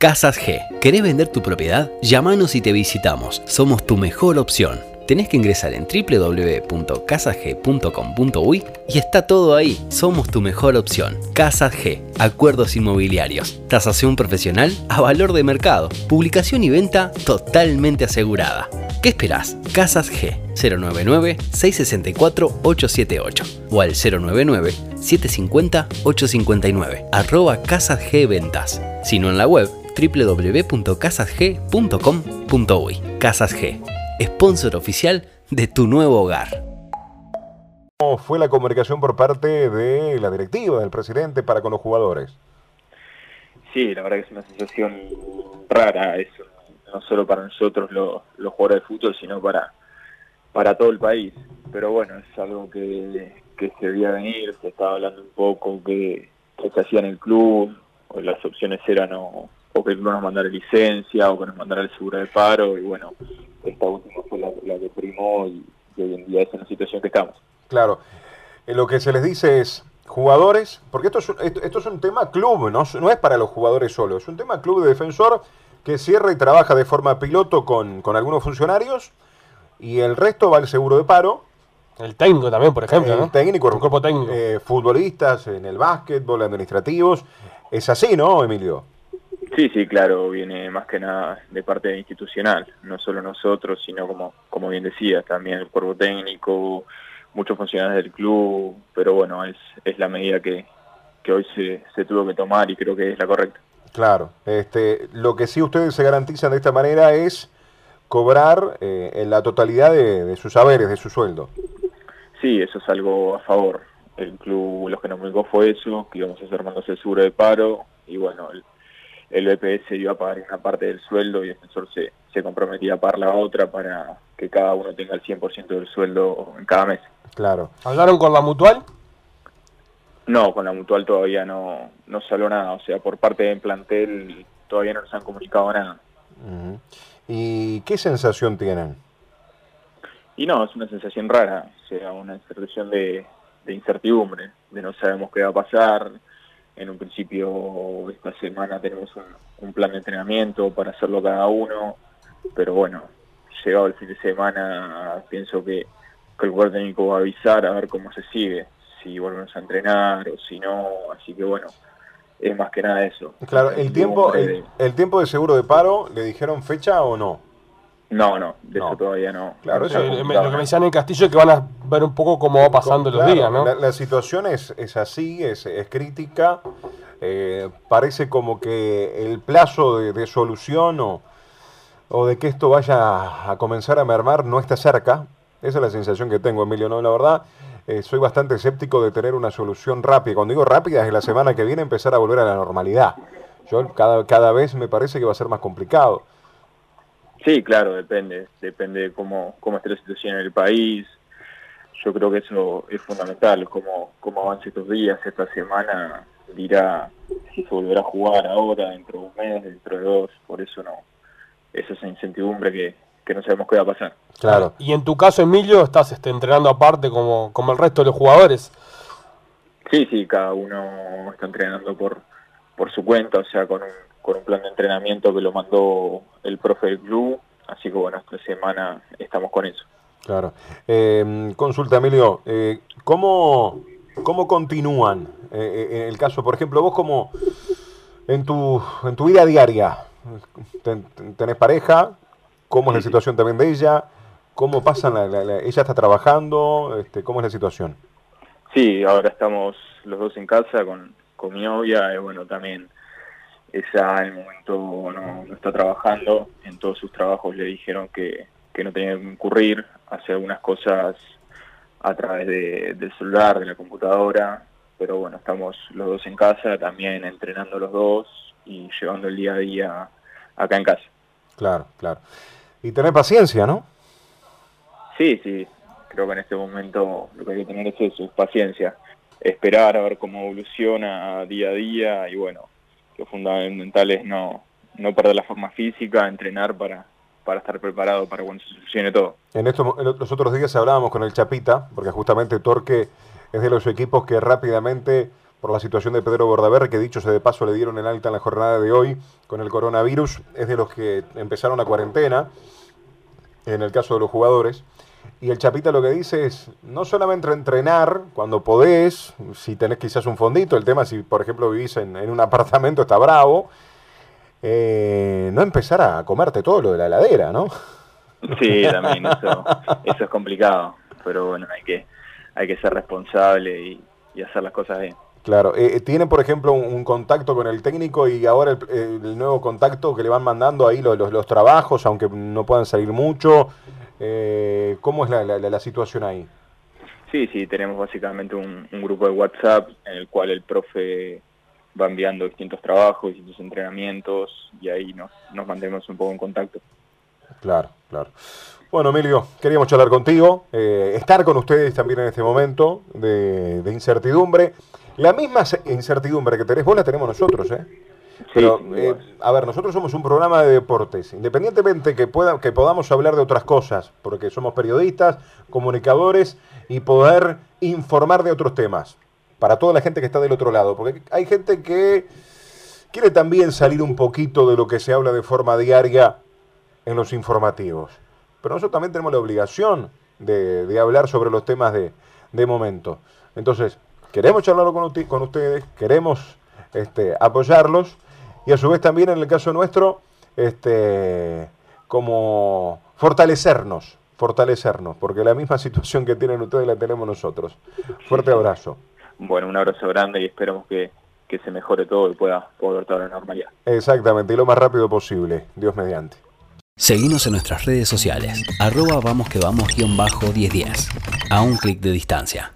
Casas G. ¿Querés vender tu propiedad? Llámanos y te visitamos. Somos tu mejor opción. Tenés que ingresar en www.casasg.com.uy y está todo ahí. Somos tu mejor opción. Casas G. Acuerdos inmobiliarios. Tasación profesional a valor de mercado. Publicación y venta totalmente asegurada. ¿Qué esperás? Casas G 099-664-878 o al 099-750-859 arroba Casas G Ventas. Sino en la web www.casasg.com.uy. Casas G, sponsor oficial de tu nuevo hogar. ¿Cómo fue la comunicación por parte de la directiva, del presidente para con los jugadores? Sí, la verdad que es una sensación rara eso, no solo para nosotros los, jugadores de fútbol, sino para, para todo el país. Pero bueno, es algo que, que se debía venir, se estaba hablando un poco que, que se hacía en el club, o las opciones eran o, o que nos mandara licencia o que nos mandara el seguro de paro y bueno, esta última fue la, que primó y, hoy en día es en la situación que estamos. Claro, eh, lo que se les dice es jugadores, porque esto es, esto, es un tema club, ¿no? no es para los jugadores solo, es un tema club de defensor que cierra y trabaja de forma piloto con, con algunos funcionarios y el resto va al seguro de paro. El técnico también, por ejemplo. El técnico, el cuerpo técnico. Eh, futbolistas en el básquetbol, administrativos. Es así, ¿no, Emilio? Sí, sí, claro, viene más que nada de parte institucional, no solo nosotros, sino como, como bien decía, también el cuerpo técnico, muchos funcionarios del club, pero bueno, es, es la medida que, que hoy se, se tuvo que tomar y creo que es la correcta. Claro, este, lo que sí ustedes se garantizan de esta manera es cobrar eh, en la totalidad de, de, sus saberes, de su sueldo. Sí, eso es algo a favor. El club lo que nos comunicó fue eso, que íbamos a hacer mandos el seguro de paro y bueno, el, el BPS iba a pagar una parte del sueldo y el defensor se, se comprometía a pagar la otra para que cada uno tenga el 100% del sueldo en cada mes. Claro. ¿Hablaron con la mutual? No, con la mutual todavía no, no se habló nada. O sea, por parte del plantel todavía no nos han comunicado nada. ¿Y qué sensación tienen? Y no, es una sensación rara. O sea, una sensación de, de incertidumbre, de no sabemos qué va a pasar, en un principio esta semana tenemos un, plan de entrenamiento para hacerlo cada uno, pero bueno, llegado el fin de semana pienso que, el cuerpo técnico va a avisar a ver cómo se sigue, si volvemos a entrenar o si no, así que bueno, es más que nada eso. Claro, el tiempo, el tiempo de seguro de paro, ¿le dijeron fecha o no? No, no, de eso todavía no. Claro, eso lo que me decían en Castillo es que van a ver un poco cómo va pasando los días, ¿no? La, situación es, es así, es, es crítica. Eh, parece como que el plazo de, solución o, o, de que esto vaya a comenzar a mermar no está cerca. Esa es la sensación que tengo, Emilio. No, la verdad, eh, soy bastante escéptico de tener una solución rápida. Cuando digo rápida, es la semana que viene empezar a volver a la normalidad. Yo cada, cada vez me parece que va a ser más complicado. Sí, claro, depende, depende de cómo, cómo esté la situación en el país. Yo creo que eso es fundamental, cómo, cómo avance estos días, esta semana, dirá si se volverá a jugar ahora, dentro de un mes, dentro de dos, por eso no, esa es incertidumbre que, que no sabemos qué va a pasar. Claro. Y en tu caso, Emilio, estás este, entrenando aparte como, como el resto de los jugadores. Sí, sí, cada uno está entrenando por, por su cuenta, o sea, con un con un plan de entrenamiento que lo mandó el profe del club, así que bueno, esta semana estamos con eso. Claro. Eh, consulta, Emilio, eh, ¿cómo, ¿cómo continúan? Eh, en el caso, por ejemplo, vos como en tu, en tu vida diaria, tenés pareja, ¿cómo es la situación también de ella? ¿Cómo pasan? ella está trabajando, este, ¿cómo es la situación? Sí, ahora estamos los dos en casa con, con mi novia y bueno, también ella en el momento no, está trabajando, en todos sus trabajos le dijeron que, que no tenía que concurrir, hacer algunas cosas a través de, del celular, de la computadora, pero bueno, estamos los dos en casa, también entrenando los dos y llevando el día a día acá en casa. Claro, claro. Y tener paciencia, ¿no? Sí, sí, creo que en este momento lo que hay que tener es eso, es paciencia, esperar a ver cómo evoluciona día a día y bueno, lo fundamental es no, perder la forma física, entrenar para, para estar preparado para cuando se solucione todo. En esto, los otros días hablábamos con el Chapita, porque justamente Torque es de los equipos que rápidamente por la situación de Pedro Bordaberry, que dicho sea de paso le dieron el alta en la jornada de hoy con el coronavirus, es de los que empezaron la cuarentena, en el caso de los jugadores. Y el Chapita lo que dice es, no solamente entrenar cuando podés, si tenés quizás un fondito, el tema si por ejemplo vivís en, en un apartamento está bravo, eh, no empezar a comerte todo lo de la heladera, ¿no? Sí, también eso, eso es complicado, pero bueno, hay que, hay que ser responsable y, y hacer las cosas bien. Claro, eh, eh ¿tienen por ejemplo un, un, contacto con el técnico y ahora el, el, nuevo contacto que le van mandando ahí los, los, los trabajos, aunque no puedan salir mucho? Eh, ¿Cómo es la, la, la, situación ahí? Sí, sí, tenemos básicamente un, un, grupo de WhatsApp en el cual el profe va enviando distintos trabajos, distintos entrenamientos y ahí nos, nos mantenemos un poco en contacto. Claro, claro. Bueno, Emilio, queríamos charlar contigo, eh, estar con ustedes también en este momento de, de, incertidumbre. La misma incertidumbre que tenés vos la tenemos nosotros, ¿eh? Pero, eh, a ver, nosotros somos un programa de deportes, independientemente que, pueda, que podamos hablar de otras cosas, porque somos periodistas, comunicadores y poder informar de otros temas, para toda la gente que está del otro lado, porque hay gente que quiere también salir un poquito de lo que se habla de forma diaria en los informativos. Pero nosotros también tenemos la obligación de, de hablar sobre los temas de, de, momento. Entonces, queremos charlarlo con, con ustedes, queremos este, apoyarlos y a su vez también en el caso nuestro, este, como fortalecernos, fortalecernos, porque la misma situación que tienen ustedes la tenemos nosotros. Fuerte abrazo. Bueno, un abrazo grande y esperemos que, que se mejore todo y pueda volver toda la normalidad. Exactamente, y lo más rápido posible, Dios mediante. Seguimos en nuestras redes sociales, arroba vamos que vamos guion bajo 1010, a un clic de distancia.